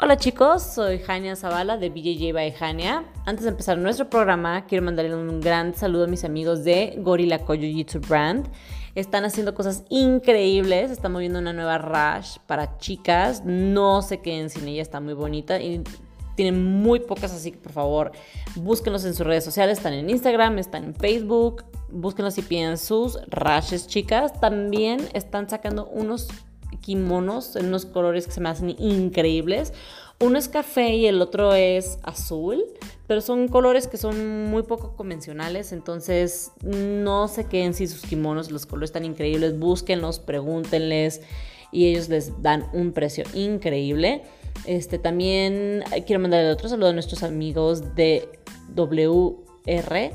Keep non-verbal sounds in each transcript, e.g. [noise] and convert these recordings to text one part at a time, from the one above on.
Hola chicos, soy Jania Zavala de BJJ by Jania. Antes de empezar nuestro programa, quiero mandarle un gran saludo a mis amigos de Gorilla Koyo YouTube Brand. Están haciendo cosas increíbles, están moviendo una nueva rash para chicas. No se queden sin ella, está muy bonita y tienen muy pocas, así que por favor búsquenlos en sus redes sociales. Están en Instagram, están en Facebook. Búsquenlos y piden sus rashes, chicas. También están sacando unos kimonos en unos colores que se me hacen increíbles. Uno es café y el otro es azul, pero son colores que son muy poco convencionales, entonces no se queden sin sus kimonos, los colores están increíbles, búsquenlos, pregúntenles y ellos les dan un precio increíble. Este también quiero mandarle otro saludo a nuestros amigos de WR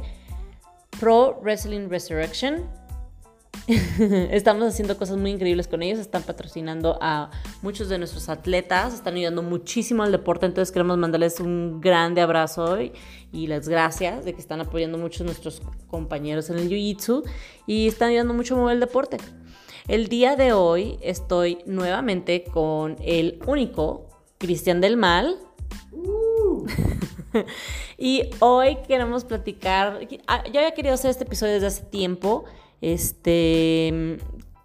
Pro Wrestling Resurrection [laughs] Estamos haciendo cosas muy increíbles con ellos, están patrocinando a muchos de nuestros atletas, están ayudando muchísimo al deporte, entonces queremos mandarles un grande abrazo hoy y las gracias de que están apoyando mucho a nuestros compañeros en el Jiu-Jitsu y están ayudando mucho a mover el deporte. El día de hoy estoy nuevamente con el único Cristian del Mal. Uh. [laughs] y hoy queremos platicar, ah, yo había querido hacer este episodio desde hace tiempo, este,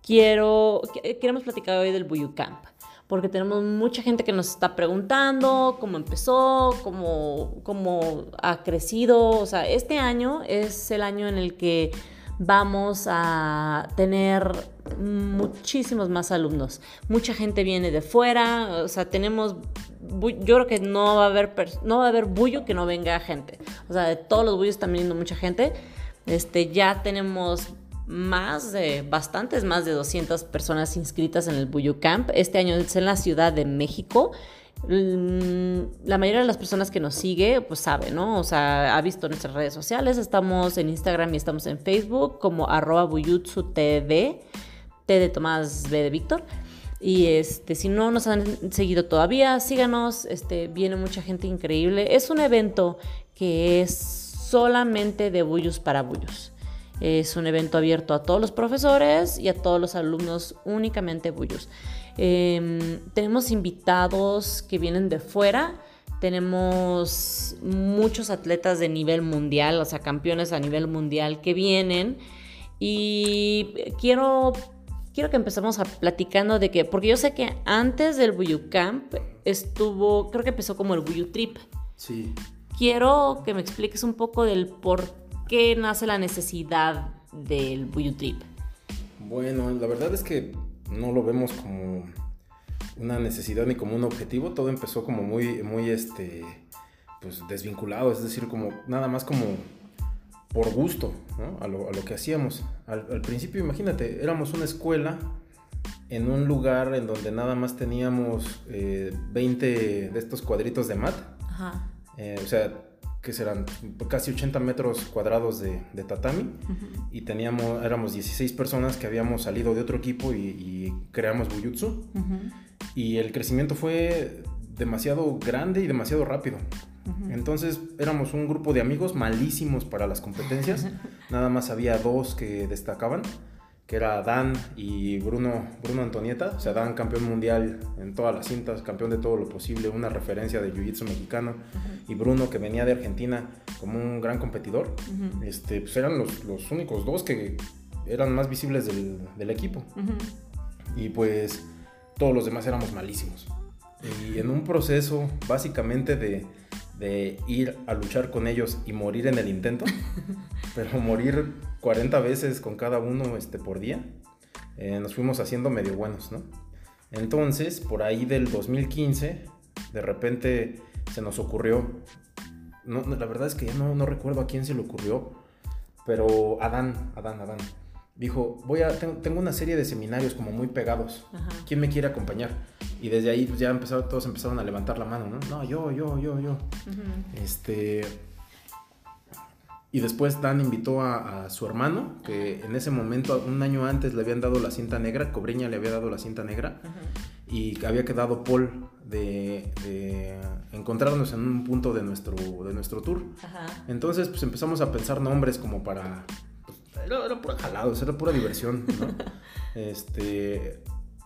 quiero, queremos platicar hoy del Buyu Camp, porque tenemos mucha gente que nos está preguntando cómo empezó, cómo, cómo ha crecido. O sea, este año es el año en el que vamos a tener muchísimos más alumnos. Mucha gente viene de fuera, o sea, tenemos yo creo que no va a haber no va a haber bullo que no venga gente. O sea, de todos los bullos están viniendo mucha gente. Este, ya tenemos más de, bastantes, más de 200 personas inscritas en el Buyu Camp. Este año es en la Ciudad de México. Mm, la mayoría de las personas que nos sigue, pues sabe, ¿no? O sea, ha visto nuestras redes sociales. Estamos en Instagram y estamos en Facebook como arroba buyutsu TV, T de Tomás B de Víctor. Y este, si no nos han seguido todavía, síganos. Este, viene mucha gente increíble. Es un evento que es solamente de buyus para buyus. Es un evento abierto a todos los profesores y a todos los alumnos, únicamente bullos. Em, tenemos invitados que vienen de fuera. Tenemos muchos atletas de nivel mundial, o sea, campeones a nivel mundial que vienen. Y quiero, quiero que empecemos a platicando de que, porque yo sé que antes del Buyu Camp estuvo, creo que empezó como el Buyu Trip. Sí. Quiero que me expliques un poco del por qué nace la necesidad del Buyu Trip? Bueno, la verdad es que no lo vemos como una necesidad ni como un objetivo. Todo empezó como muy, muy, este, pues desvinculado, es decir, como nada más como por gusto, ¿no? a, lo, a, lo, que hacíamos. Al, principio, imagínate, éramos una escuela en un lugar en donde nada más teníamos 20 eh, de estos cuadritos de mat. Ajá. Eh, o sea, que serán casi 80 metros cuadrados de, tatami. Y teníamos, éramos 16 personas que habíamos salido de otro equipo y, creamos Bujutsu y el crecimiento fue demasiado grande y demasiado rápido. Entonces éramos un grupo de amigos malísimos para las competencias, [laughs] nada más había dos que destacaban que era Dan y Bruno, Bruno Antonieta, o sea, Dan campeón mundial en todas las cintas, campeón de todo lo posible, una referencia de Jiu-Jitsu mexicano, y Bruno que venía de Argentina como un gran competidor, este, pues eran los, los, únicos dos que eran más visibles del, del equipo. Y pues todos los demás éramos malísimos. Y en un proceso básicamente de, de ir a luchar con ellos y morir en el intento, [laughs] pero morir 40 veces con cada uno este, por día, eh, nos fuimos haciendo medio buenos, ¿no? Entonces, por ahí del 2015, de repente se nos ocurrió, no, la verdad es que ya no, no recuerdo a quién se le ocurrió, pero Adán, Adán, Adán, dijo, voy a, tengo, una serie de seminarios como muy pegados, ¿quién me quiere acompañar? Y desde ahí pues, ya empezaron, todos empezaron a levantar la mano, ¿no? No, yo, yo, yo, yo. Este y después Dan invitó a, su hermano, que en ese momento, un año antes, le habían dado la cinta negra, Cobreña le había dado la cinta negra, y había quedado Paul de, encontrarnos en un punto de nuestro, de nuestro tour. Entonces, pues empezamos a pensar nombres como para... Pues, era, era pura jalado, era pura diversión, ¿no? [laughs] este,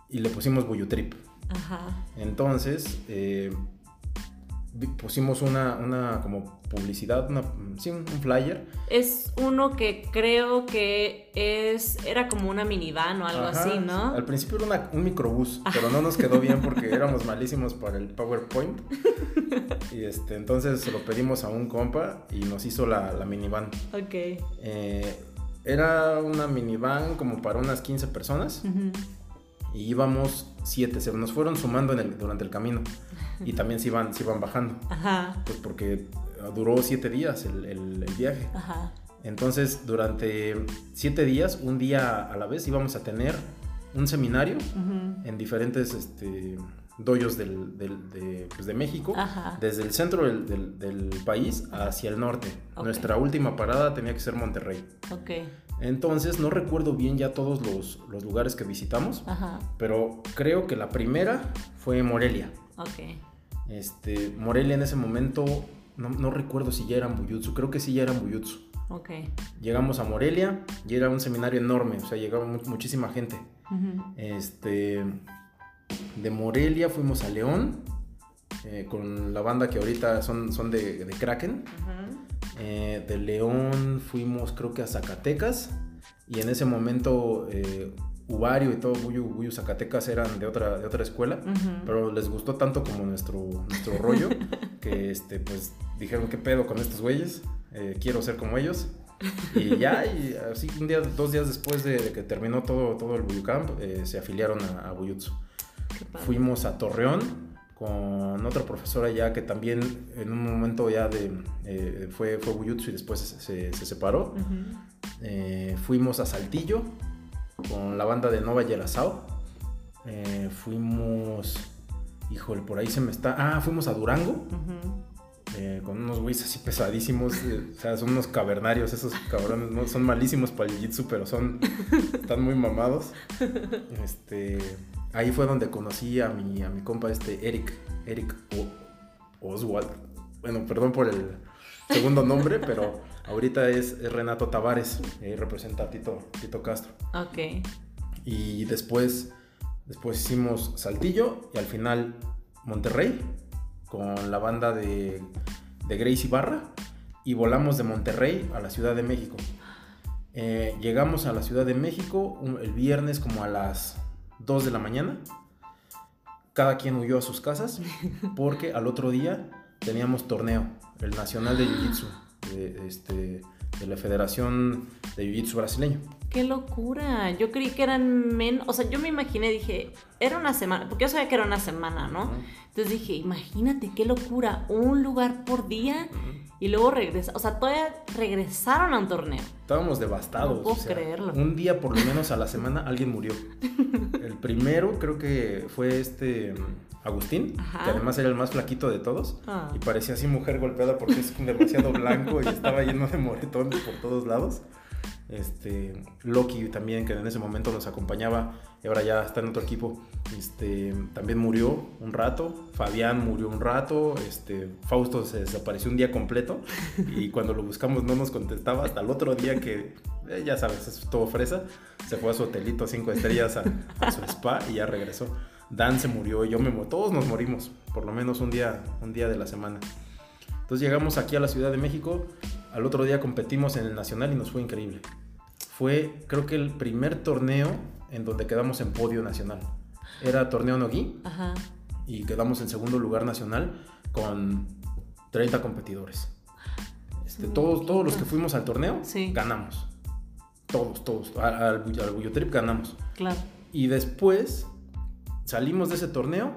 y le pusimos Buyu Trip. Entonces, eh, pusimos una, una como publicidad, una, sí, un flyer. Es uno que creo que es era como una minivan o algo Ajá, así, ¿no? Al principio era una- un microbús, pero no nos quedó bien porque [laughs] éramos malísimos para el PowerPoint. [laughs] Y este, entonces se lo pedimos a un compa y nos hizo la, la minivan. Ok. Eh, era una minivan como para unas 15 personas Ujú. Y íbamos 7, se nos fueron sumando en el- durante el camino y [laughs] también se iban, se iban bajando, Ajá. pues porque eh, duró 7 días el, el- el viaje. Ajá. Entonces durante 7 días, un día a la vez, íbamos a tener un seminario en diferentes este, doyos del, del- de, pues, de México, Ajá. desde el centro del, del- del país hacia el norte. Ok. Nuestra última parada tenía que ser Monterrey. Ok. Entonces no recuerdo bien ya todos los, los lugares que visitamos, Ajá. pero creo que la primera fue Morelia. Ok. Este, Morelia en ese momento, no, no recuerdo si ya eran Buyutsu, creo que sí ya eran Buyutsu. Llegamos a Morelia y era un seminario enorme, o sea, llegaba mu- muchísima gente. Este, de Morelia fuimos a León eh, con la banda que ahorita son, son de, de Kraken. Eh, de León fuimos creo que a Zacatecas y en ese momento eh, Uvario y todo Buyu, Buyu Zacatecas eran de otra, de otra escuela, pero les gustó tanto como nuestro, nuestro rollo [laughs] que este, pues dijeron qué pedo con estos güeyes, Eh, quiero ser como ellos. Y ya, y así un día, dos días después de, de que terminó todo, todo el Buyu Camp, se afiliaron a, a Buyutsu. Fuimos a Torreón con otra profesora ya que también en un momento ya de eh, fue, fue Buyutsu y después se, se- se separó. Eh, fuimos a Saltillo con la banda de Nova Yerazao. Eh, fuimos, híjole, por ahí se me está. Ah, fuimos a Durango. Eh, con unos güeyes así pesadísimos. eh, o sea, son unos cavernarios, esos cabrones. ¿no? Son malísimos para el jiu-jitsu, pero son. están muy mamados. Este, ahí fue donde conocí a mi, a mi compa, este Eric. Eric O- Oswald. Bueno, perdón por el segundo nombre, pero ahorita es, es Renato Tavares. eh, representa a Tito, Tito Castro. Ok. Y después, después hicimos Saltillo y al final Monterrey con la banda de, de Gracie Barra y volamos de Monterrey a la Ciudad de México. Eh, llegamos a la Ciudad de México un- el viernes como a las 2 de la mañana. Cada quien huyó a sus casas [laughs] porque al otro día teníamos torneo, el Nacional de Jiu-Jitsu, de, este, de la Federación de Jiu-Jitsu brasileño. ¡Qué locura! Yo creí que eran menos. O sea, yo me imaginé, dije, era una semana. Porque yo sabía que era una semana, ¿no? Entonces dije, imagínate qué locura. Un lugar por día y luego regresa. O sea, todavía regresaron a un torneo. Estábamos devastados. No puedo o sea, creerlo. Un día por lo menos a la semana alguien murió. [laughs] El primero creo que fue este mm, Agustín, Ajá. que además era el más flaquito de todos. Ah. Y parecía así mujer golpeada porque es demasiado blanco y estaba lleno de moretones por todos lados. Este, Loki también, que en ese momento nos acompañaba y ahora ya está en otro equipo, este, también murió un rato. Fabián murió un rato. Este, Fausto se desapareció un día completo [laughs] y cuando lo buscamos no nos contestaba hasta el otro día que, eh, ya sabes, es todo fresa. Se fue a su hotelito cinco estrellas a, a su spa y ya regresó. Dan se murió, yo me todos nos morimos, por lo menos un día, un día de la semana. Entonces llegamos aquí a la Ciudad de México, al otro día competimos en el Nacional y nos fue increíble. Fue, creo que el primer torneo en donde quedamos en podio nacional. Era torneo Nogui Ajá. y quedamos en segundo lugar nacional con 30 competidores. Este, Mm, todos, todos los que fuimos al torneo Sí. ganamos. Todos, todos. Al, al, al Trip ganamos. Claro. Y después salimos de ese torneo,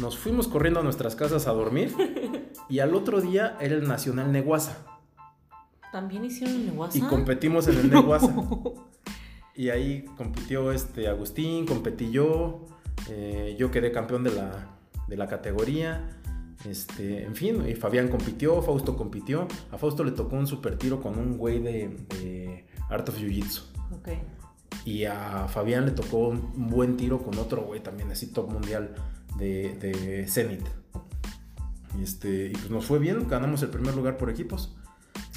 nos fuimos corriendo a nuestras casas a dormir [laughs] y al otro día era el Nacional Neguasa ¿También hicieron el WhatsApp? y competimos en el [laughs] Neguasa. Y ahí compitió este Agustín, competí yo, eh, yo quedé campeón de la, de la categoría. Este, en fin, y Fabián compitió, Fausto compitió. A Fausto le tocó un super tiro con un güey de, de Art of Jiu Jitsu. Ok. Y a Fabián le tocó un buen tiro con otro güey también, así top mundial de, de Zenit. Este, y pues nos fue bien, ganamos el primer lugar por equipos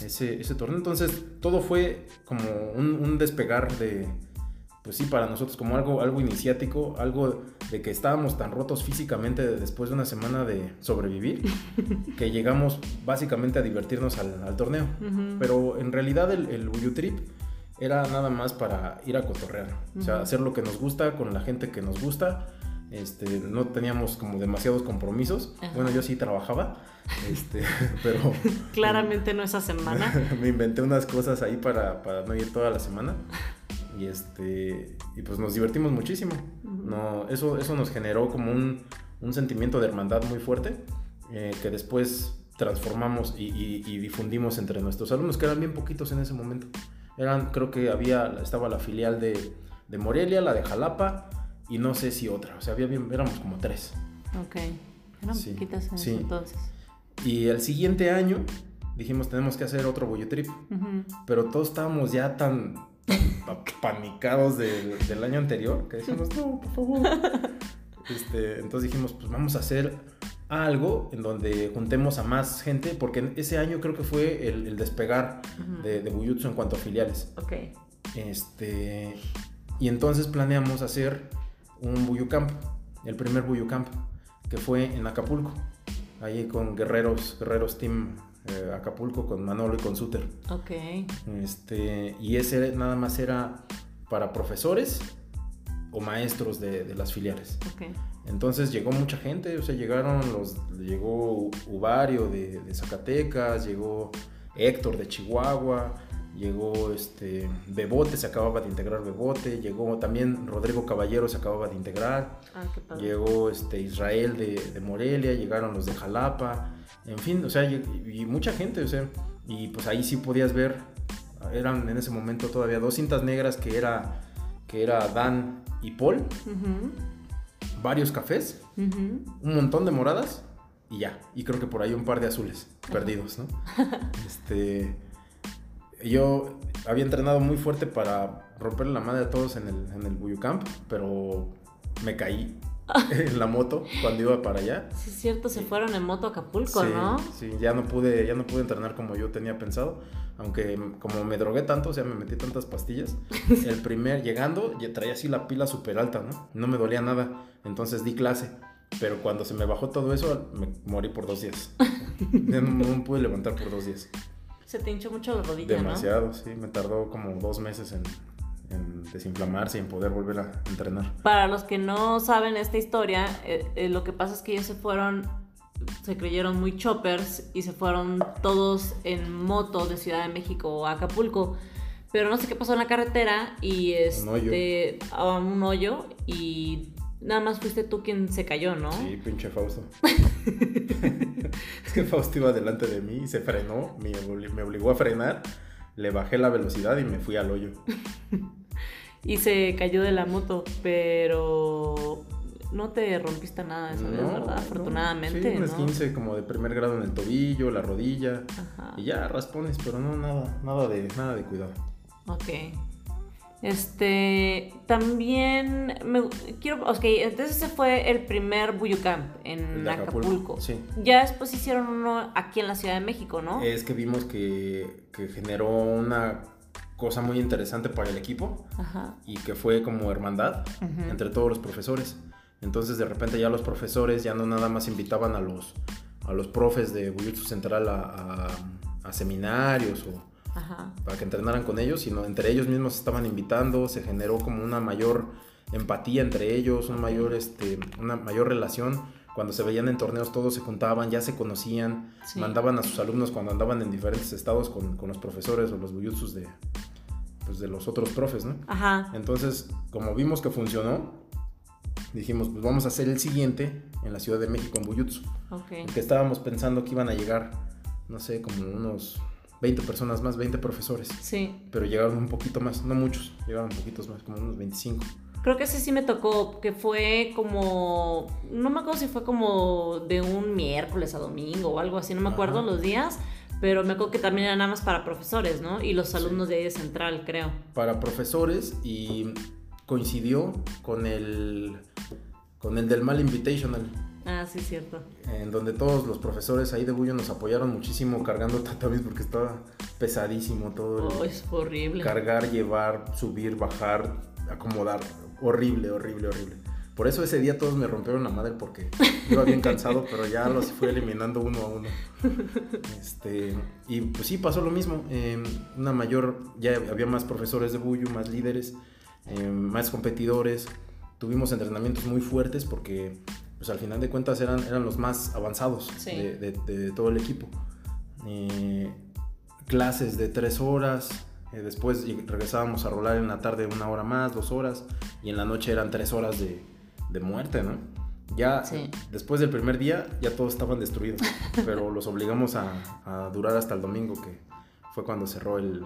ese, ese torneo. Entonces todo fue como un, un despegar de, pues sí, para nosotros como algo, algo iniciático, algo de que estábamos tan rotos físicamente después de una semana de sobrevivir, [laughs] que llegamos básicamente a divertirnos al, torneo. Pero en realidad el, el Trip era nada más para ir a cotorrear, o sea, hacer lo que nos gusta con la gente que nos gusta. Este, no teníamos como demasiados compromisos. Bueno, yo sí trabajaba, este, [laughs] pero... [laughs] Claramente no esa semana. [laughs] me inventé unas cosas ahí para, para no ir toda la semana. Y este y pues nos divertimos muchísimo. No eso eso nos generó como un, un sentimiento de hermandad muy fuerte eh, que después transformamos y, y, difundimos entre nuestros alumnos que eran bien poquitos en ese momento. Eran creo que había estaba la filial de, de Morelia la de Jalapa y no sé si otra o sea había éramos como tres ok eran poquitas en sí. entonces y el siguiente año dijimos tenemos que hacer otro Boyo Trip pero todos estábamos ya tan [laughs] panicados del, del, año anterior, que decíamos, no, por favor. [laughs] Este, entonces dijimos, pues vamos a hacer algo en donde juntemos a más gente, porque ese año creo que fue el, el despegar de, de Buyutsu en cuanto a filiales. Ok. Este, y entonces planeamos hacer un Buyu Camp, el primer Buyu Camp, que fue en Acapulco, ahí con Guerreros, Guerreros Team eh, Acapulco con Manolo y con Suter. Ok. Este, y ese nada más era para profesores o maestros de, las filiales. Okay. Entonces llegó mucha gente, o sea, llegaron los, llegó Uvario de, de Zacatecas, llegó Héctor de Chihuahua, llegó este Bebote, se acababa de integrar Bebote, llegó también Rodrigo Caballero, se acababa de integrar, ah, llegó este Israel de, de, Morelia, llegaron los de Jalapa, en fin, o sea, y, mucha gente, o sea, y pues ahí sí podías ver, eran en ese momento todavía dos cintas negras que era, que era Dan y Paul, varios cafés, un montón de moradas y ya, y creo que por ahí un par de azules perdidos, ¿no? [laughs] este, yo había entrenado muy fuerte para romperle la madre a todos en el, en el Camp, pero me caí [laughs] en la moto cuando iba para allá. Sí, es cierto, se fueron en moto a Acapulco, ¿no? Sí, ya no pude, ya no pude entrenar como yo tenía pensado, aunque como me drogué tanto, o sea, me metí tantas pastillas. [laughs] el primer llegando, ya traía así la pila súper alta, ¿no? No me dolía nada, entonces di clase. Pero cuando se me bajó todo eso, me morí por dos días. [laughs] ya no, me pude levantar por dos días. Se te hinchó mucho la rodilla, Demasiado, sí. Me tardó como dos meses en, en desinflamarse y en poder volver a entrenar. Para los que no saben esta historia, eh, eh, lo que pasa es que ellos se fueron, se creyeron muy choppers y se fueron todos en moto de Ciudad de México a Acapulco. Pero no sé qué pasó en la carretera y este, a un hoyo y nada más fuiste tú quien se cayó, ¿no? Sí, pinche Fausto. [laughs] es que Fausto iba delante de mí y se frenó, me, me obligó a frenar, le bajé la velocidad y me fui al hoyo. [laughs] y se cayó de la moto, pero no te rompiste nada esa vez, ¿verdad? Afortunadamente. Sí, unas 15 como de primer grado en el tobillo, la rodilla. Y ya raspones, pero no nada, nada de, nada de cuidado. Ok. Este, también me quiero, ok, entonces ese fue el primer Buyucamp en Acapulco. Sí. Ya después hicieron uno aquí en la Ciudad de México, ¿no? Es que vimos que, que generó una cosa muy interesante para el equipo y que fue como hermandad entre todos los profesores. Entonces de repente ya los profesores ya no nada más invitaban a los, a los profes de Buyutsu Central a, a, seminarios o para que entrenaran con ellos, sino entre ellos mismos estaban invitando, se generó como una mayor empatía entre ellos, una mayor, este, una mayor relación cuando se veían en torneos todos se juntaban, ya se conocían, mandaban a sus alumnos cuando andaban en diferentes estados con, con los profesores o los buyutsus de, pues de los otros profes, ¿no? Ajá. Entonces, como vimos que funcionó, dijimos, pues vamos a hacer el siguiente en la Ciudad de México, en Buyutsu. Okay. que estábamos pensando que iban a llegar, no sé, como unos 20 personas más, 20 profesores. Sí. Pero llegaron un poquito más, no muchos, llegaron poquitos más, como unos 25. Creo que ese sí me tocó, que fue como, no me acuerdo si fue como de un miércoles a domingo o algo así, no me acuerdo los días, pero me acuerdo que también era nada más para profesores, ¿no? Y los alumnos de ahí de Central, creo. Para profesores y coincidió con el, con el del Mal Invitational. Ah, sí, cierto. En donde todos los profesores ahí de Bullo nos apoyaron muchísimo cargando tatamis porque estaba pesadísimo todo. Oh, es horrible. Cargar, llevar, subir, bajar, acomodar. Horrible, horrible, horrible. Por eso ese día todos me rompieron la madre porque [laughs] iba bien cansado, pero ya los fui eliminando uno a uno. Este, y pues sí, pasó lo mismo. Em, una mayor, ya había más profesores de Buyu, más líderes, em, más competidores. Tuvimos entrenamientos muy fuertes porque pues al final de cuentas eran, eran los más avanzados de, todo el equipo. Eh, clases de tres horas, eh, después regresábamos a rolar en la tarde una hora más, dos horas, y en la noche eran tres horas de, muerte, ¿no? Ya después del primer día ya todos estaban destruidos, [laughs] pero los obligamos a, durar hasta el domingo, que fue cuando cerró el,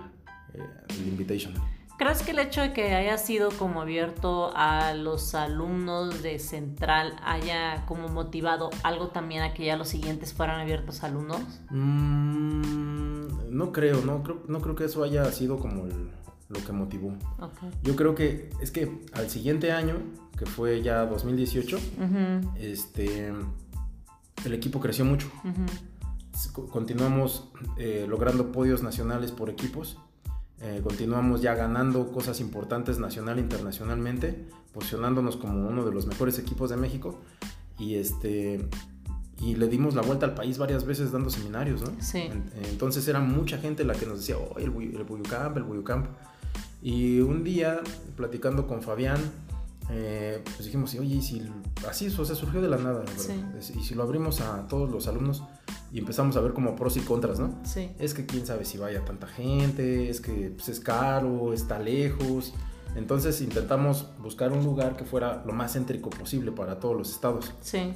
eh, el invitation. ¿Crees que el hecho de que haya sido como abierto a los alumnos de Central haya como motivado algo también a que ya los siguientes fueran abiertos a alumnos? Mm, no creo, no creo, no creo que eso haya sido como lo que motivó. Yo creo que es que al siguiente año, que fue ya 2018, este, el equipo creció mucho. Continuamos eh, logrando podios nacionales por equipos eh, continuamos ya ganando cosas importantes nacional e internacionalmente, posicionándonos como uno de los mejores equipos de México. Y este y le dimos la vuelta al país varias veces dando seminarios, ¿no? Sí. Entonces era mucha gente la que nos decía, oh, el, el Buyucamp, el Buyucamp. Y un día, platicando con Fabián, eh, pues dijimos, oye, si así, o sea, surgió de la nada, Y si lo abrimos a todos los alumnos, y empezamos a ver como pros y contras, ¿no? Sí. Es que quién sabe si vaya tanta gente, es que pues, es caro, está lejos. Entonces intentamos buscar un lugar que fuera lo más céntrico posible para todos los estados. Sí.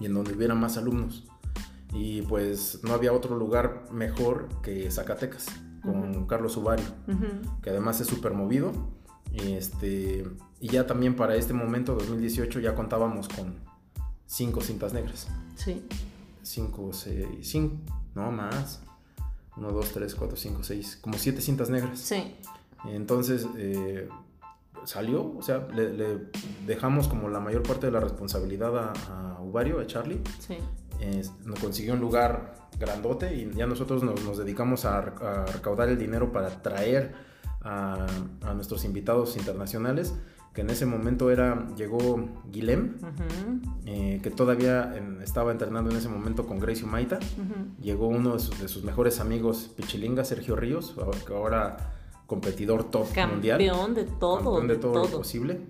Y en donde hubiera más alumnos. Y pues no había otro lugar mejor que Zacatecas, con Carlos Ubario, que además es súper movido. Y, este, y ya también para este momento, 2018, ya contábamos con cinco cintas negras. Sí. 5, 6, 5, no más. 1, 2, 3, 4, 5, 6, como 7 cintas negras. Sí. Entonces eh, salió, o sea, le, dejamos como la mayor parte de la responsabilidad a, a Uvario, a Charlie. Sí. nos consiguió un lugar grandote y ya nosotros nos, dedicamos a, a, recaudar el dinero para traer a, a nuestros invitados internacionales que en ese momento era, llegó Guilhem, eh, que todavía estaba entrenando en ese momento con Gracie Maita. Llegó uno de sus, mejores amigos, Pichilinga, Sergio Ríos, que ahora competidor top mundial. Campeón de todo. Campeón de, todo, lo posible.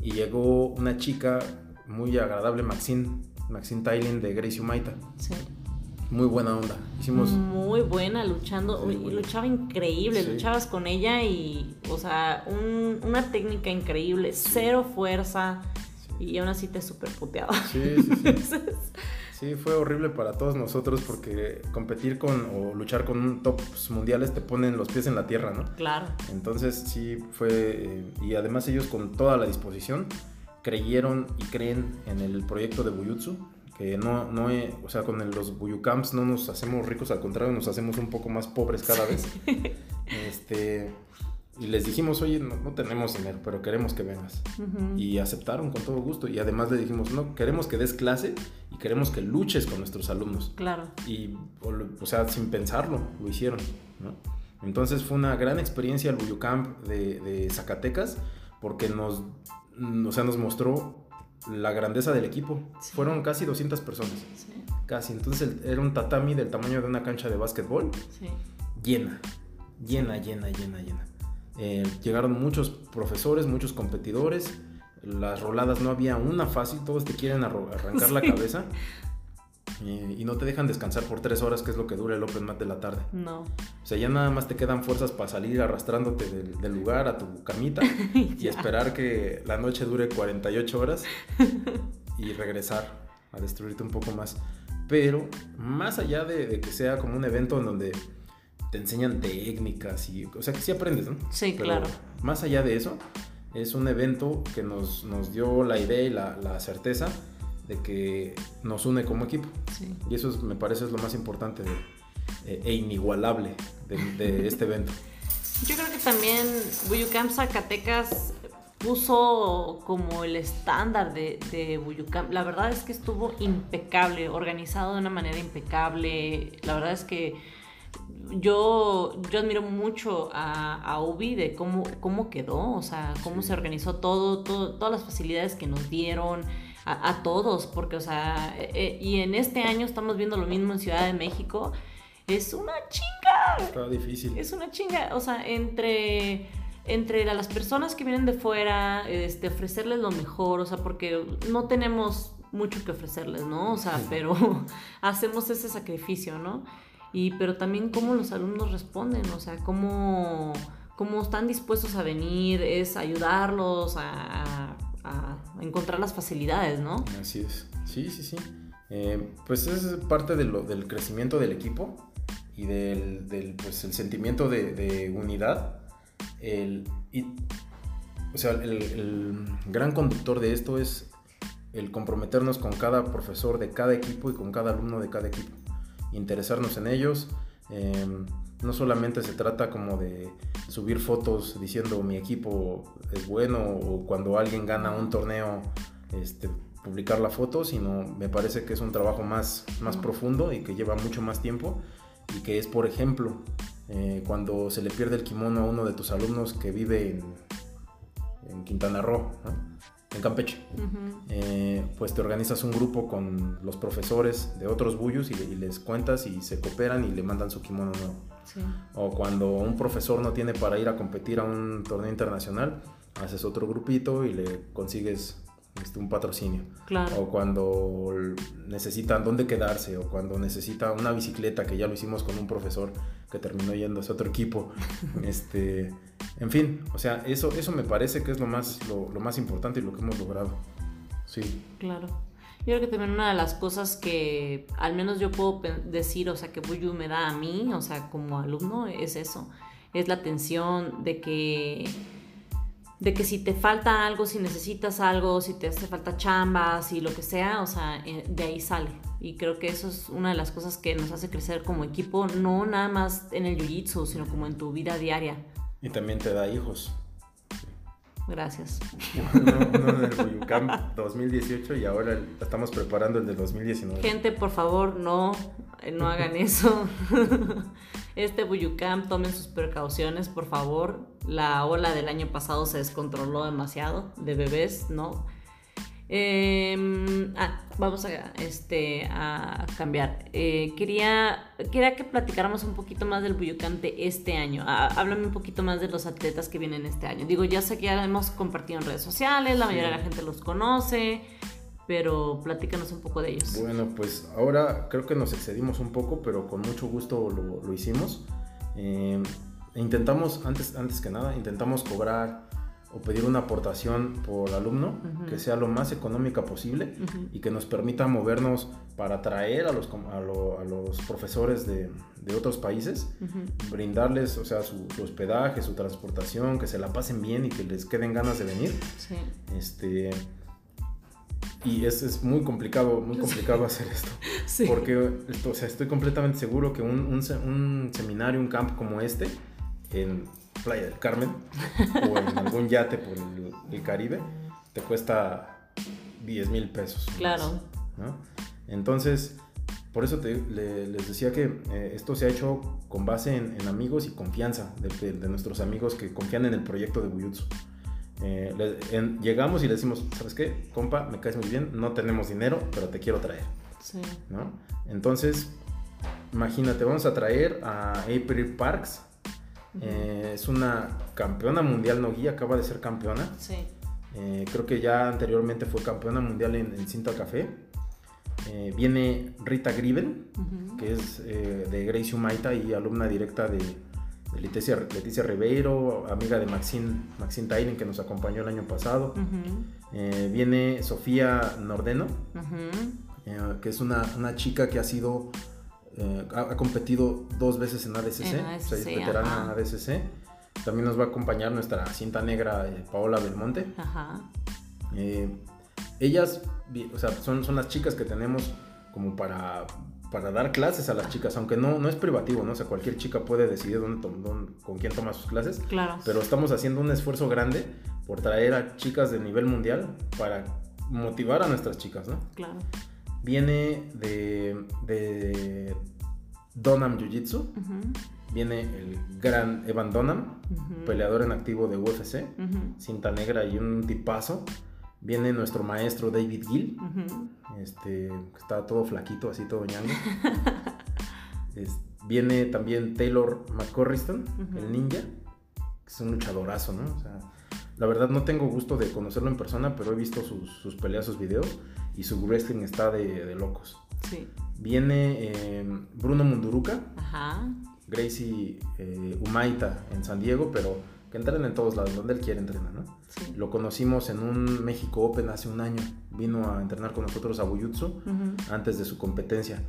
Y llegó una chica muy agradable, Maxine, Maxine Tailing de Gracie Maita. Sí muy buena onda. Hicimos. Muy buena, luchando. y luchaba increíble. Luchabas con ella y, o sea, una técnica increíble, cero fuerza. Y aún así te super puteaba. Sí, sí, sí. [laughs] sí, fue horrible para todos nosotros porque competir con o luchar con un tops mundiales te ponen los pies en la tierra, ¿no? Claro. Entonces sí fue. Eh, y además ellos con toda la disposición creyeron y creen en el proyecto de Buyutsu no, no o sea, con los Buyucamps no nos hacemos ricos, al contrario, nos hacemos un poco más pobres cada vez. [laughs] este, y les dijimos, oye, no, tenemos dinero, pero queremos que vengas. Y aceptaron con todo gusto. Y además le dijimos, no, queremos que des clase y queremos que luches con nuestros alumnos. Claro. Y, o, sea, sin pensarlo, lo hicieron. Entonces fue una gran experiencia el Buyucamp de, de Zacatecas porque nos, o sea, nos mostró la grandeza del equipo. Fueron casi 200 personas. Casi. Entonces era un tatami del tamaño de una cancha de básquetbol. Llena. Llena, llena, llena, llena. Eh, llegaron muchos profesores, muchos competidores. Las roladas no había una fácil, todos te quieren arrancar la cabeza. [laughs] Y, no te dejan descansar por tres horas, que es lo que dura el Open Mat de la tarde. No. O sea, ya nada más te quedan fuerzas para salir arrastrándote del, lugar a tu camita [laughs] y esperar que la noche dure 48 horas y regresar a destruirte un poco más. Pero más allá de, que sea como un evento en donde te enseñan técnicas y, o sea, que sí aprendes, ¿no? Sí, claro. Más allá de eso, es un evento que nos, nos dio la idea y la, la certeza de que nos une como equipo. Y eso me parece es lo más importante eh, e inigualable de, [laughs] este evento. Yo creo que también Buyucamp Zacatecas puso como el estándar de, de Buyucamp. La verdad es que estuvo impecable, organizado de una manera impecable. La verdad es que yo, yo admiro mucho a, a Ubi de cómo, cómo quedó, o sea, cómo se organizó todo, todo, todas las facilidades que nos dieron a, todos, porque, o sea, eh, eh, y en este año estamos viendo lo mismo en Ciudad de México. Es una chinga. Está difícil. Es una chinga, o sea, entre entre las personas que vienen de fuera, este, ofrecerles lo mejor, o sea, porque no tenemos mucho que ofrecerles, ¿no? O sea, pero [laughs] hacemos ese sacrificio, ¿no? Y pero también cómo los alumnos responden, o sea, cómo, cómo están dispuestos a venir, es ayudarlos a, encontrar las facilidades, ¿no? Así es, sí, sí, sí. Eh, pues es parte de lo, del crecimiento del equipo y del, del pues, el sentimiento de, de unidad el, o sea, el, gran conductor de esto es el comprometernos con cada profesor de cada equipo y con cada alumno de cada equipo. Interesarnos en ellos. Em, no solamente se trata como de subir fotos diciendo mi equipo es bueno o cuando alguien gana un torneo este, publicar la foto, sino me parece que es un trabajo más, más profundo y que lleva mucho más tiempo y que es, por ejemplo, eh, cuando se le pierde el kimono a uno de tus alumnos que vive en, Quintana Roo, en Campeche, eh, pues te organizas un grupo con los profesores de otros buyos y, les cuentas y se cooperan y le mandan su kimono nuevo. O cuando un profesor no tiene para ir a competir a un torneo internacional, haces otro grupito y le consigues este, un patrocinio. O cuando necesitan dónde quedarse, o cuando necesita una bicicleta, que ya lo hicimos con un profesor que terminó yendo a otro equipo. [laughs] este, en fin, o sea, eso, eso me parece que es lo más, lo, más importante y lo que hemos logrado. Sí. Claro. Yo creo que también una de las cosas que al menos yo puedo decir, o sea, que Buyu me da a mí, o sea, como alumno, es eso. Es la atención de que de que si te falta algo, si necesitas algo, si te hace falta chambas y lo que sea, o sea, eh, de ahí sale. Y creo que eso es una de las cosas que nos hace crecer como equipo, no nada más en el jiu-jitsu, sino como en tu vida diaria. Y también te da hijos. Gracias. Uno, en el Buyucam 2018 y ahora estamos preparando el de 2019. Gente, por favor, no, no hagan eso. Este Buyucam, tomen sus precauciones, por favor. La ola del año pasado se descontroló demasiado de bebés, ¿no? Em, ah, vamos a, este, a cambiar. Eh, quería, quería que platicáramos un poquito más del Buyucam de este año. Ah, háblame un poquito más de los atletas que vienen este año. Digo, ya sé que ya hemos compartido en redes sociales, la mayoría de la gente los conoce pero platícanos un poco de ellos. Bueno, pues ahora creo que nos excedimos un poco, pero con mucho gusto lo, hicimos. Eh, intentamos, antes, antes que nada, intentamos cobrar o pedir una aportación por alumno que sea lo más económica posible y que nos permita movernos para traer a los, a, los profesores de, de, otros países, brindarles o sea, su, hospedaje, su transportación, que se la pasen bien y que les queden ganas de venir. Sí. Este, y es, es muy complicado, muy complicado hacer esto. [laughs] Porque o sea, estoy completamente seguro que un, un, seminario, un camp como este, en Playa del Carmen o en algún yate por el, Caribe, te cuesta 10 mil pesos. Claro. Entonces, por eso te, les decía que eh, esto se ha hecho con base en, amigos y confianza de, de, nuestros amigos que confían en el proyecto de Buyutsu. Eh, llegamos y le decimos, ¿sabes qué? Compa, me caes muy bien, no tenemos dinero, pero te quiero traer. Sí. ¿no? Entonces, imagínate, vamos a traer a April Parks. Eh, es una campeona mundial no guía, acaba de ser campeona. Sí. Eh, creo que ya anteriormente fue campeona mundial en, en Cinta Café. viene Rita Griven, que es de Gracie Humaita y alumna directa de, Leticia, Leticia Ribeiro, amiga de Maxine, Maxine Tylen, que nos acompañó el año pasado. Eh, viene Sofía Nordeno, eh, que es una, una, chica que ha sido, eh, ha, competido dos veces en ADCC, o sea, es veterana en ADCC. También nos va a acompañar nuestra cinta negra Paola Belmonte. ellas, o sea, son, son las chicas que tenemos como para para dar clases a las chicas, aunque no, no es privativo, ¿no? O sea, cualquier chica puede decidir dónde, con quién toma sus clases. Claro. Pero estamos haciendo un esfuerzo grande por traer a chicas de nivel mundial para motivar a nuestras chicas, ¿no? Claro. Viene de, de Donham Jiu Jitsu. Viene el gran Evan Donham, peleador en activo de UFC, cinta negra y un tipazo. Viene nuestro maestro David Gill, este, está todo flaquito, así todo ñango. [laughs] viene también Taylor McCorriston, el ninja, que es un luchadorazo, ¿no? O sea, la verdad no tengo gusto de conocerlo en persona, pero he visto sus, sus peleas, sus videos, y su wrestling está de, locos. Sí. Viene eh, Bruno Munduruka, Gracie eh, Umaita en San Diego, pero que entrena en todos lados, donde él quiere entrenar, ¿no? Lo conocimos en un México Open hace un año. Vino a entrenar con nosotros a Buyutsu antes de su competencia.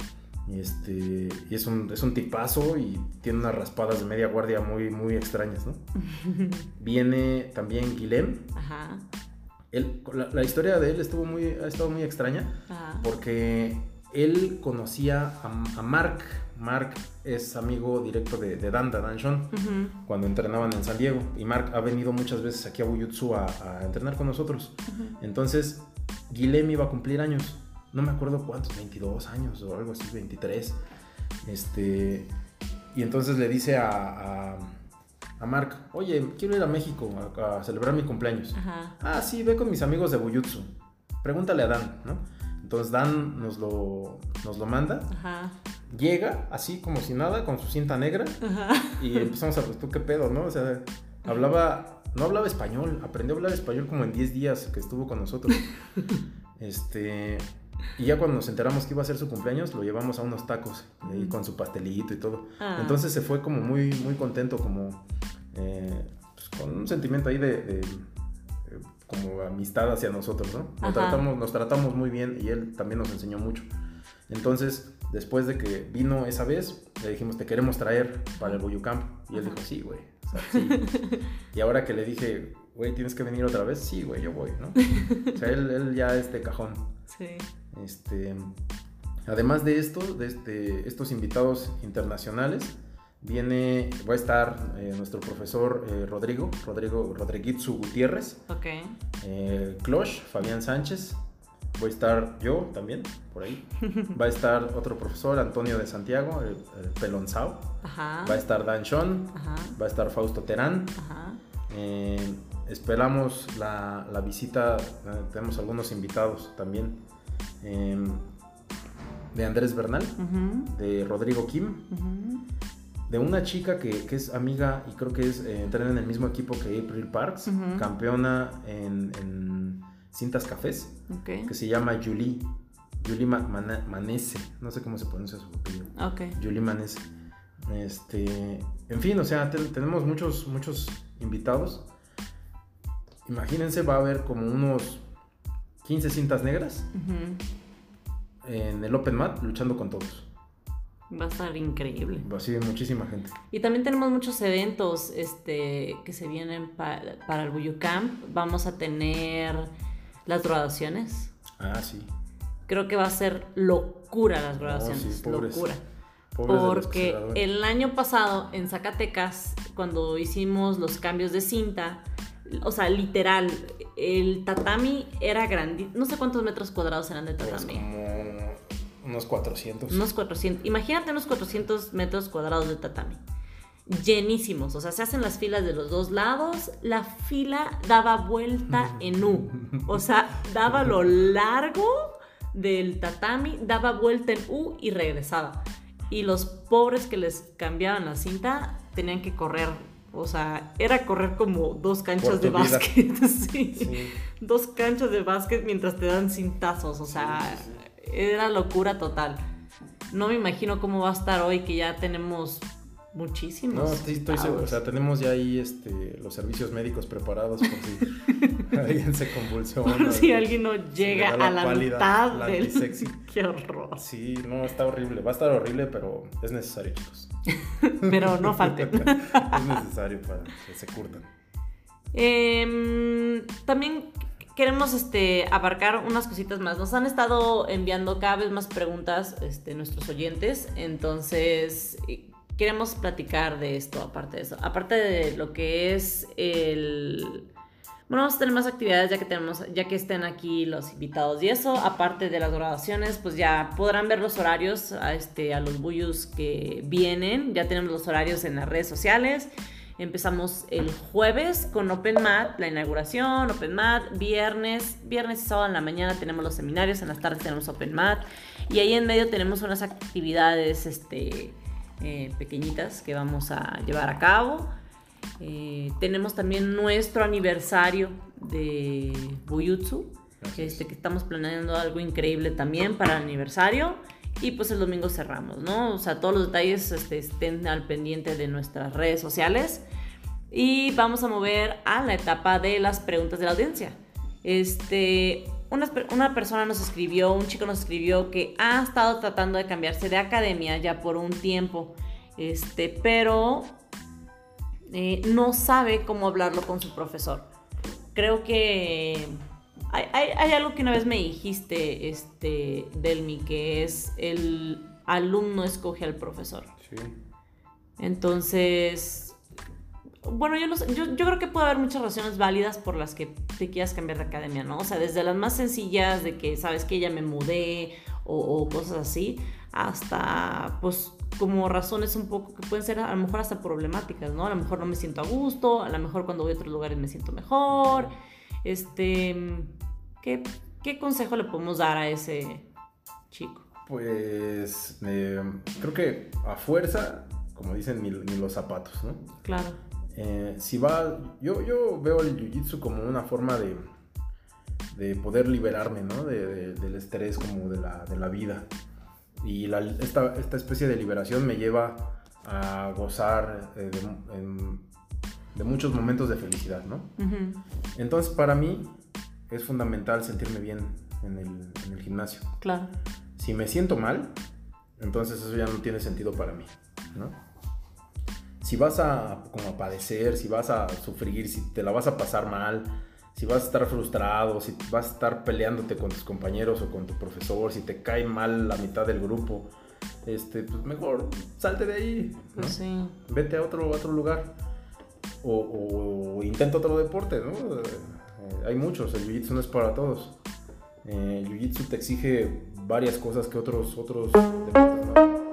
Este, y es un, es un tipazo y tiene unas raspadas de media guardia muy, muy extrañas, ¿no? [laughs] Viene también Guilhem. Ajá. La, historia de él estuvo muy, ha estado muy extraña porque él conocía a, Mark. Mark es amigo directo de, de Dan, Dan Sean, cuando entrenaban en San Diego. Y Mark ha venido muchas veces aquí a Buyutsu a, a entrenar con nosotros. Entonces, Guilhem iba a cumplir años. No me acuerdo cuántos, 22 años o algo así, 23. Este, y entonces le dice a, a, Mark, oye, quiero ir a México a, celebrar mi cumpleaños. Ah, sí, ve con mis amigos de Buyutsu. Pregúntale a Dan, ¿no? Entonces Dan nos lo, nos lo manda. Ajá. Llega así como si nada, con su cinta negra. Ajá. Y empezamos a, pues tú qué pedo, ¿no? O sea, hablaba, no hablaba español, aprendió a hablar español como en 10 días que estuvo con nosotros. [laughs] este, y ya cuando nos enteramos que iba a ser su cumpleaños, lo llevamos a unos tacos, ahí con su pastelito y todo. Ah. Entonces se fue como muy, muy contento, como eh, pues, con un sentimiento ahí de como amistad hacia nosotros, ¿no? Nos tratamos, nos tratamos muy bien y él también nos enseñó mucho. Entonces, después de que vino esa vez, le dijimos, te queremos traer para el Boyucamp. Y él dijo, sí, güey. [laughs] y ahora que le dije, güey, tienes que venir otra vez, sí, güey, yo voy, ¿no? O sea, él, él ya es de cajón. Sí. Este, además de esto, de este, estos invitados internacionales, Viene, va a estar eh, nuestro profesor eh, Rodrigo, Rodrigo Rodriguitzu Gutiérrez. Ok. Eh, Closh, Fabián Sánchez. Voy a estar yo también, por ahí. [laughs] Va a estar otro profesor, Antonio de Santiago, el, Pelonzao. Ajá. Va a estar Dan Sean. Ajá. Va a estar Fausto Terán. Ajá. Esperamos la, la visita, tenemos algunos invitados también de Andrés Bernal, de Rodrigo Kim, de una chica que, es amiga y creo que es eh, entrena en el mismo equipo que April Parks, campeona en, cintas cafés, que se llama Julie. Julie Manese, no sé cómo se pronuncia su apellido. Julie Manese. Este, en fin, o sea, tenemos muchos, muchos invitados. Imagínense, va a haber como unos 15 cintas negras en el Open Mat luchando con todos. Va a estar increíble. Va a ser muchísima gente. Y también tenemos muchos eventos este, que se vienen para el Buyu Camp. Vamos a tener las graduaciones. Ah, sí. Creo que va a ser locura las graduaciones. locura. Porque el año pasado en Zacatecas, cuando hicimos los cambios de cinta, o sea, literal, el tatami era grande. No sé cuántos metros cuadrados eran de tatami. Unos 400. Unos 400. Imagínate unos 400 metros cuadrados de tatami. Llenísimos. O sea, se hacen las filas de los dos lados. La fila daba vuelta en U. O sea, daba lo largo del tatami, daba vuelta en U y regresaba. Y los pobres que les cambiaban la cinta tenían que correr. O sea, era correr como dos canchas de básquet. [laughs] sí. Dos canchas de básquet mientras te dan cintazos. O sea, era locura total. No me imagino cómo va a estar hoy que ya tenemos muchísimos. No, sí, estoy seguro. O sea, tenemos ya ahí este, los servicios médicos preparados por si [laughs] alguien se convulsiona. Por si alguien no llega a la mitad del... Sexy. [laughs] Qué horror. Sí, no, está horrible. Va a estar horrible, pero es necesario, chicos. [laughs] pero no falte. es necesario para que se curtan. Em, también queremos este, abarcar unas cositas más. Nos han estado enviando cada vez más preguntas este, nuestros oyentes, entonces queremos platicar de esto, aparte de eso. Aparte de lo que es el... Bueno, vamos a tener más actividades ya que tenemos, ya que estén aquí los invitados y eso, aparte de las grabaciones, pues ya podrán ver los horarios a, este, a los buyus que vienen. Ya tenemos los horarios en las redes sociales. Empezamos el jueves con Open Mat, la inauguración, Open Mat, viernes, viernes y sábado en la mañana tenemos los seminarios, en las tardes tenemos Open Mat y ahí en medio tenemos unas actividades este, eh, pequeñitas que vamos a llevar a cabo. Eh, tenemos también nuestro aniversario de Buyutsu, este, que estamos planeando algo increíble también para el aniversario. Y pues el domingo cerramos, ¿no? O sea, todos los detalles este, estén al pendiente de nuestras redes sociales. Y vamos a mover a la etapa de las preguntas de la audiencia. Este, una, una, persona nos escribió, un chico nos escribió que ha estado tratando de cambiarse de academia ya por un tiempo, este, pero eh, no sabe cómo hablarlo con su profesor. Creo que hay, hay, algo que una vez me dijiste, este, Delmi, que es el alumno escoge al profesor. Sí. Entonces, bueno, yo, yo, yo, creo que puede haber muchas razones válidas por las que te quieras cambiar de academia, ¿no? O sea, desde las más sencillas de que sabes que ya me mudé o, o cosas así, hasta pues como razones un poco que pueden ser a lo mejor hasta problemáticas, ¿no? A lo mejor no me siento a gusto, a lo mejor cuando voy a otros lugares me siento mejor. Este, ¿qué, qué consejo le podemos dar a ese chico? Pues eh, creo que a fuerza, como dicen, ni, los zapatos, ¿no? Claro. Eh, si va, yo, yo veo el jiu-jitsu como una forma de, de poder liberarme, ¿no? De, del estrés como de la, de la vida. Y esta, esta, especie de liberación me lleva a gozar eh, de, muchos momentos de felicidad, ¿no? Entonces, para mí es fundamental sentirme bien en el, en el, gimnasio. Claro. Si me siento mal, entonces eso ya no tiene sentido para mí, ¿no? Si vas a como a padecer, si vas a sufrir, si te la vas a pasar mal, si vas a estar frustrado, si vas a estar peleándote con tus compañeros o con tu profesor, si te cae mal la mitad del grupo, este, pues mejor salte de ahí. Pues sí. Vete a otro, otro lugar. O, intenta otro deporte, ¿no? Eh, hay muchos, el jiu-jitsu no es para todos. Eh, el jiu-jitsu te exige varias cosas que otros, otros deportes no.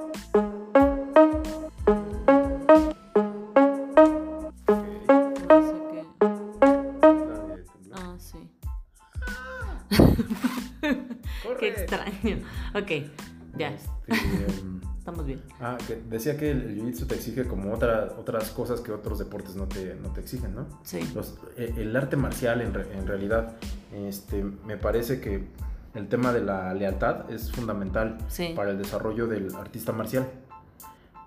[laughs] Ok, ya. Este, [laughs] Estamos bien. Ah, que decía que el jiu-jitsu te exige como otra, otras cosas que otros deportes no te, no te exigen, ¿no? Sí. Eh, el arte marcial, en, en, realidad, este, me parece que el tema de la lealtad es fundamental para el desarrollo del artista marcial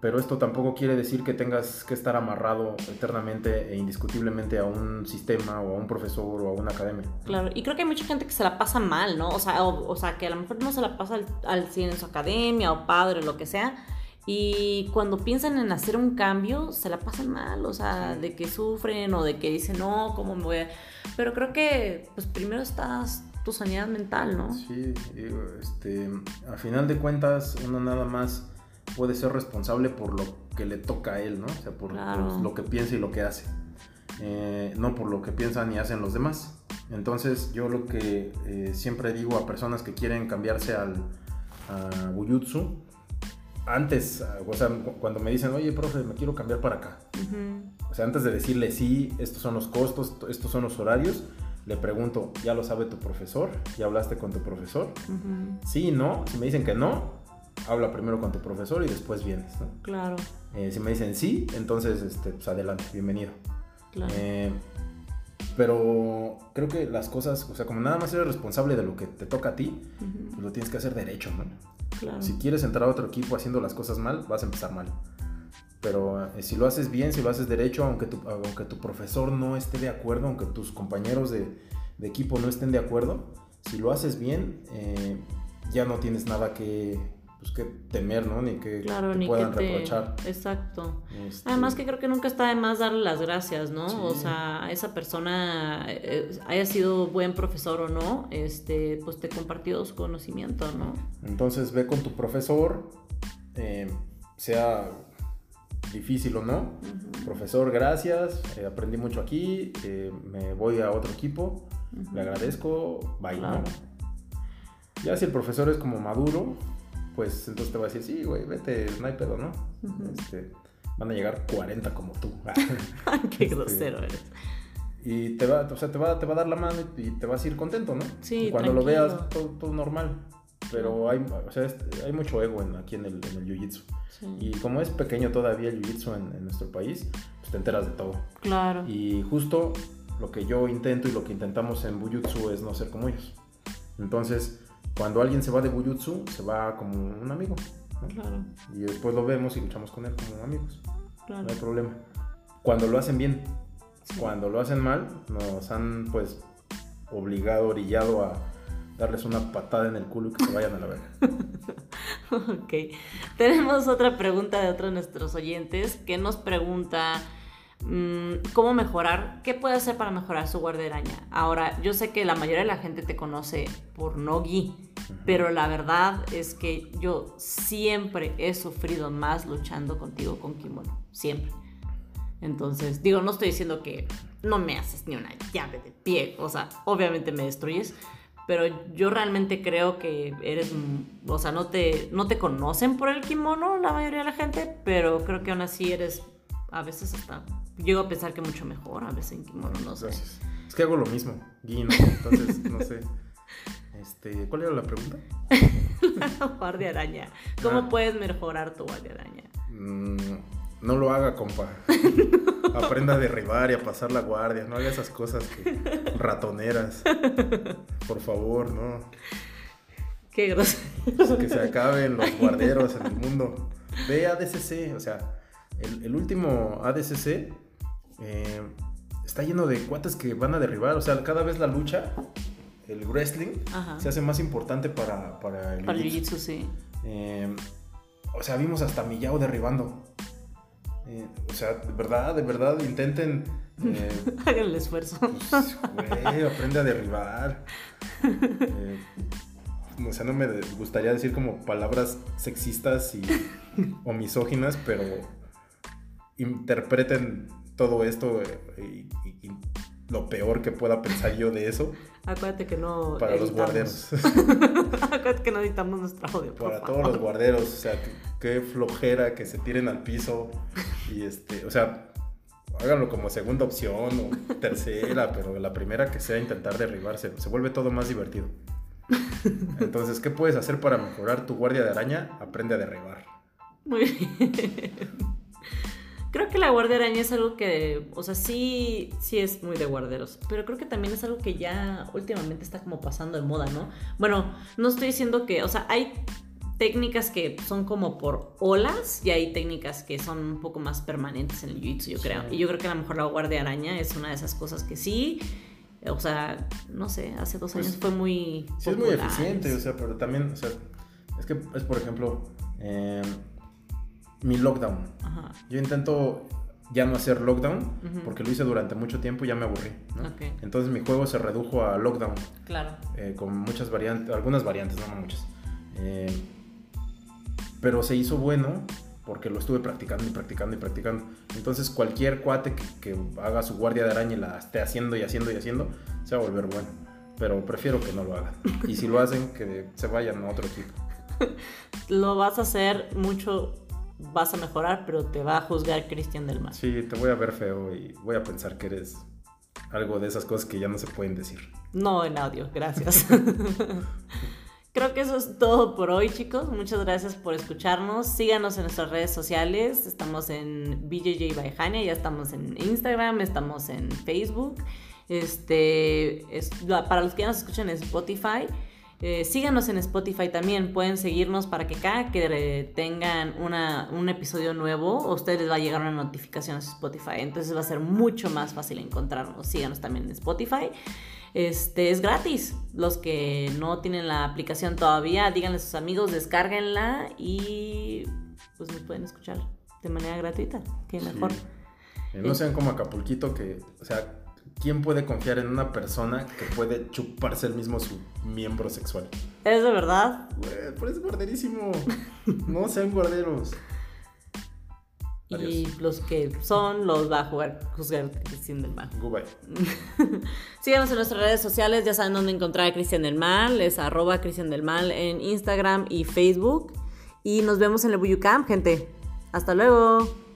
pero esto tampoco quiere decir que tengas que estar amarrado eternamente e indiscutiblemente a un sistema o a un profesor o a una academia. Claro, y creo que hay mucha gente que se la pasa mal, ¿no? O sea, o, sea que a lo mejor no se la pasa al, al en su academia o padre o lo que sea, y cuando piensan en hacer un cambio, se la pasan mal, o sea, de que sufren o de que dicen, no, ¿cómo me voy a...? Pero creo que, pues primero estás tu sanidad mental, ¿no? Sí, este, a final de cuentas, uno nada más puede ser responsable por lo que le toca a él, ¿no? O sea, por, lo que piensa y lo que hace. Eh, no por lo que piensan y hacen los demás. Entonces yo lo que eh, siempre digo a personas que quieren cambiarse al a Buyutsu, antes, o sea, cuando me dicen, oye, profe, me quiero cambiar para acá. O sea, antes de decirle sí, estos son los costos, estos son los horarios, le pregunto, ¿ya lo sabe tu profesor? ¿Ya hablaste con tu profesor? Sí, no. Si me dicen que no, habla primero con tu profesor y después vienes, ¿no? Claro. Eh, si me dicen sí, entonces, este, pues adelante, bienvenido. Claro. Eh, pero creo que las cosas, o sea, como nada más eres responsable de lo que te toca a ti, pues lo tienes que hacer derecho, ¿no? Claro. Si quieres entrar a otro equipo haciendo las cosas mal, vas a empezar mal. Pero eh, si lo haces bien, si lo haces derecho, aunque tu, aunque tu profesor no esté de acuerdo, aunque tus compañeros de, de equipo no estén de acuerdo, si lo haces bien, ya no tienes nada que, pues que temer, ¿no? Ni que te puedan reprochar. Exacto. Este Además que creo que nunca está de más darle las gracias, ¿no? O sea, esa persona eh, haya sido buen profesor o no, este, pues te compartió su conocimiento, ¿no? Entonces ve con tu profesor, eh, sea difícil o no. Profesor, gracias, eh, aprendí mucho aquí, me voy a otro equipo, le agradezco, bye, ¿no? Ya si el profesor es como maduro, pues entonces te va a decir, sí, güey, vete, no hay pedo, ¿no? este, van a llegar 40 como tú. [laughs] Qué este, grosero eres. Y te va, o sea, te va, te va a dar la mano y, te vas a ir contento, ¿no? Sí, y cuando lo veas, todo, normal. Pero hay, o sea, hay mucho ego en, aquí en el, en el jiu-jitsu. Y como es pequeño todavía el jiu-jitsu en, en, nuestro país, pues te enteras de todo. Claro. Y justo lo que yo intento y lo que intentamos en Bujutsu es no ser como ellos. Entonces, cuando alguien se va de Bujutsu, se va como un amigo. Claro. Y después lo vemos y luchamos con él como amigos. Claro. No hay problema. Cuando lo hacen bien, cuando lo hacen mal, nos han pues obligado, orillado a darles una patada en el culo y que se vayan a la verga. [laughs] ok. Tenemos otra pregunta de otro de nuestros oyentes que nos pregunta cómo mejorar, qué puede hacer para mejorar su guardia de araña. Ahora, yo sé que la mayoría de la gente te conoce por Nogi, pero la verdad es que yo siempre he sufrido más luchando contigo con kimono, siempre. Entonces, digo, no estoy diciendo que no me haces ni una llave de pie, o sea, obviamente me destruyes, pero yo realmente creo que eres, o sea, no te, no te conocen por el kimono la mayoría de la gente, pero creo que aún así eres, a veces hasta, llego a pensar que mucho mejor a veces en kimono, no sé. Es que hago lo mismo, guino, entonces, no sé. [laughs] Este, ¿Cuál era la pregunta? la guardia araña. ¿Cómo ah. puedes mejorar tu guardia araña? Mm, no lo haga, compa. [laughs] Aprenda a derribar y a pasar la guardia. No haga esas cosas [laughs] ratoneras. Por favor, no. Qué grosero. Que se acaben los guarderos en el mundo. Ve ADCC, o sea, el, último ADCC eh, está lleno de cuates que van a derribar. O sea, cada vez la lucha, el wrestling, se hace más importante para, para el Para jiu-jitsu, sí. Eh, o sea, vimos hasta Miyao derribando. Eh, o sea, de verdad, de verdad, intenten. [laughs] Hagan el esfuerzo. Pues, güey, aprende a derribar. O sea, no me gustaría decir como palabras sexistas y, o misóginas, pero interpreten todo esto y, lo peor que pueda pensar yo de eso. Acuérdate que no. Para los guarderos. [laughs] Acuérdate que no editamos nuestro audio. Para todos los guarderos, o sea, qué flojera que se tiren al piso y este, o sea, háganlo como segunda opción o tercera, [laughs] pero la primera que sea intentar derribarse, se vuelve todo más divertido. Entonces, ¿qué puedes hacer para mejorar tu guardia de araña? Aprende a derribar. Muy bien. Creo que la guardia araña es algo que, o sea, sí, sí es muy de guarderos, pero creo que también es algo que ya últimamente está como pasando de moda, ¿no? Bueno, no estoy diciendo que, o sea, hay técnicas que son como por olas y hay técnicas que son un poco más permanentes en el jiu-jitsu, yo creo. Y yo creo que a lo mejor la guardia araña es una de esas cosas que sí, o sea, no sé, hace dos años pues fue muy... Sí, es muy eficiente, o sea, pero también, o sea, es que es por ejemplo... Eh, mi lockdown. Yo intento ya no hacer lockdown porque lo hice durante mucho tiempo y ya me aburrí. Entonces mi juego se redujo a lockdown. Claro. Eh, con muchas variantes, algunas variantes, no, muchas. Eh, pero se hizo bueno porque lo estuve practicando y practicando y practicando. Entonces cualquier cuate que, haga su guardia de araña y la esté haciendo y haciendo y haciendo, se va a volver bueno. Pero prefiero que no lo hagan. Y si lo hacen, que se vayan a otro equipo. [laughs] lo vas a hacer mucho vas a mejorar, pero te va a juzgar Cristian del Mar. Sí, te voy a ver feo y voy a pensar que eres algo de esas cosas que ya no se pueden decir. No en audio, gracias. [laughs] Creo que eso es todo por hoy, chicos. Muchas gracias por escucharnos. Síganos en nuestras redes sociales. Estamos en BJJ by ya estamos en Instagram, estamos en Facebook. Este, para los que ya nos escuchan en Spotify, eh, síganos en Spotify también, pueden seguirnos para que cada que tengan un episodio nuevo, a ustedes les va a llegar una notificación a Spotify. Entonces va a ser mucho más fácil encontrarnos. Síganos también en Spotify. Este es gratis. Los que no tienen la aplicación todavía, díganle a sus amigos, descárguenla y pues nos pueden escuchar de manera gratuita. Que mejor. Eh, no sean como Acapulquito que, o sea, ¿quién puede confiar en una persona que puede chuparse el mismo su miembro sexual? ¿Es de verdad? pues es guarderísimo. no sean guarderos. Y los que son los va a jugar, juzgar Cristian del Mal. Goodbye. [laughs] Síganos en nuestras redes sociales, ya saben dónde encontrar a Cristian del Mal, es arroba Cristian del Mal en Instagram y Facebook. Y nos vemos en el Buyucamp, gente. Hasta luego.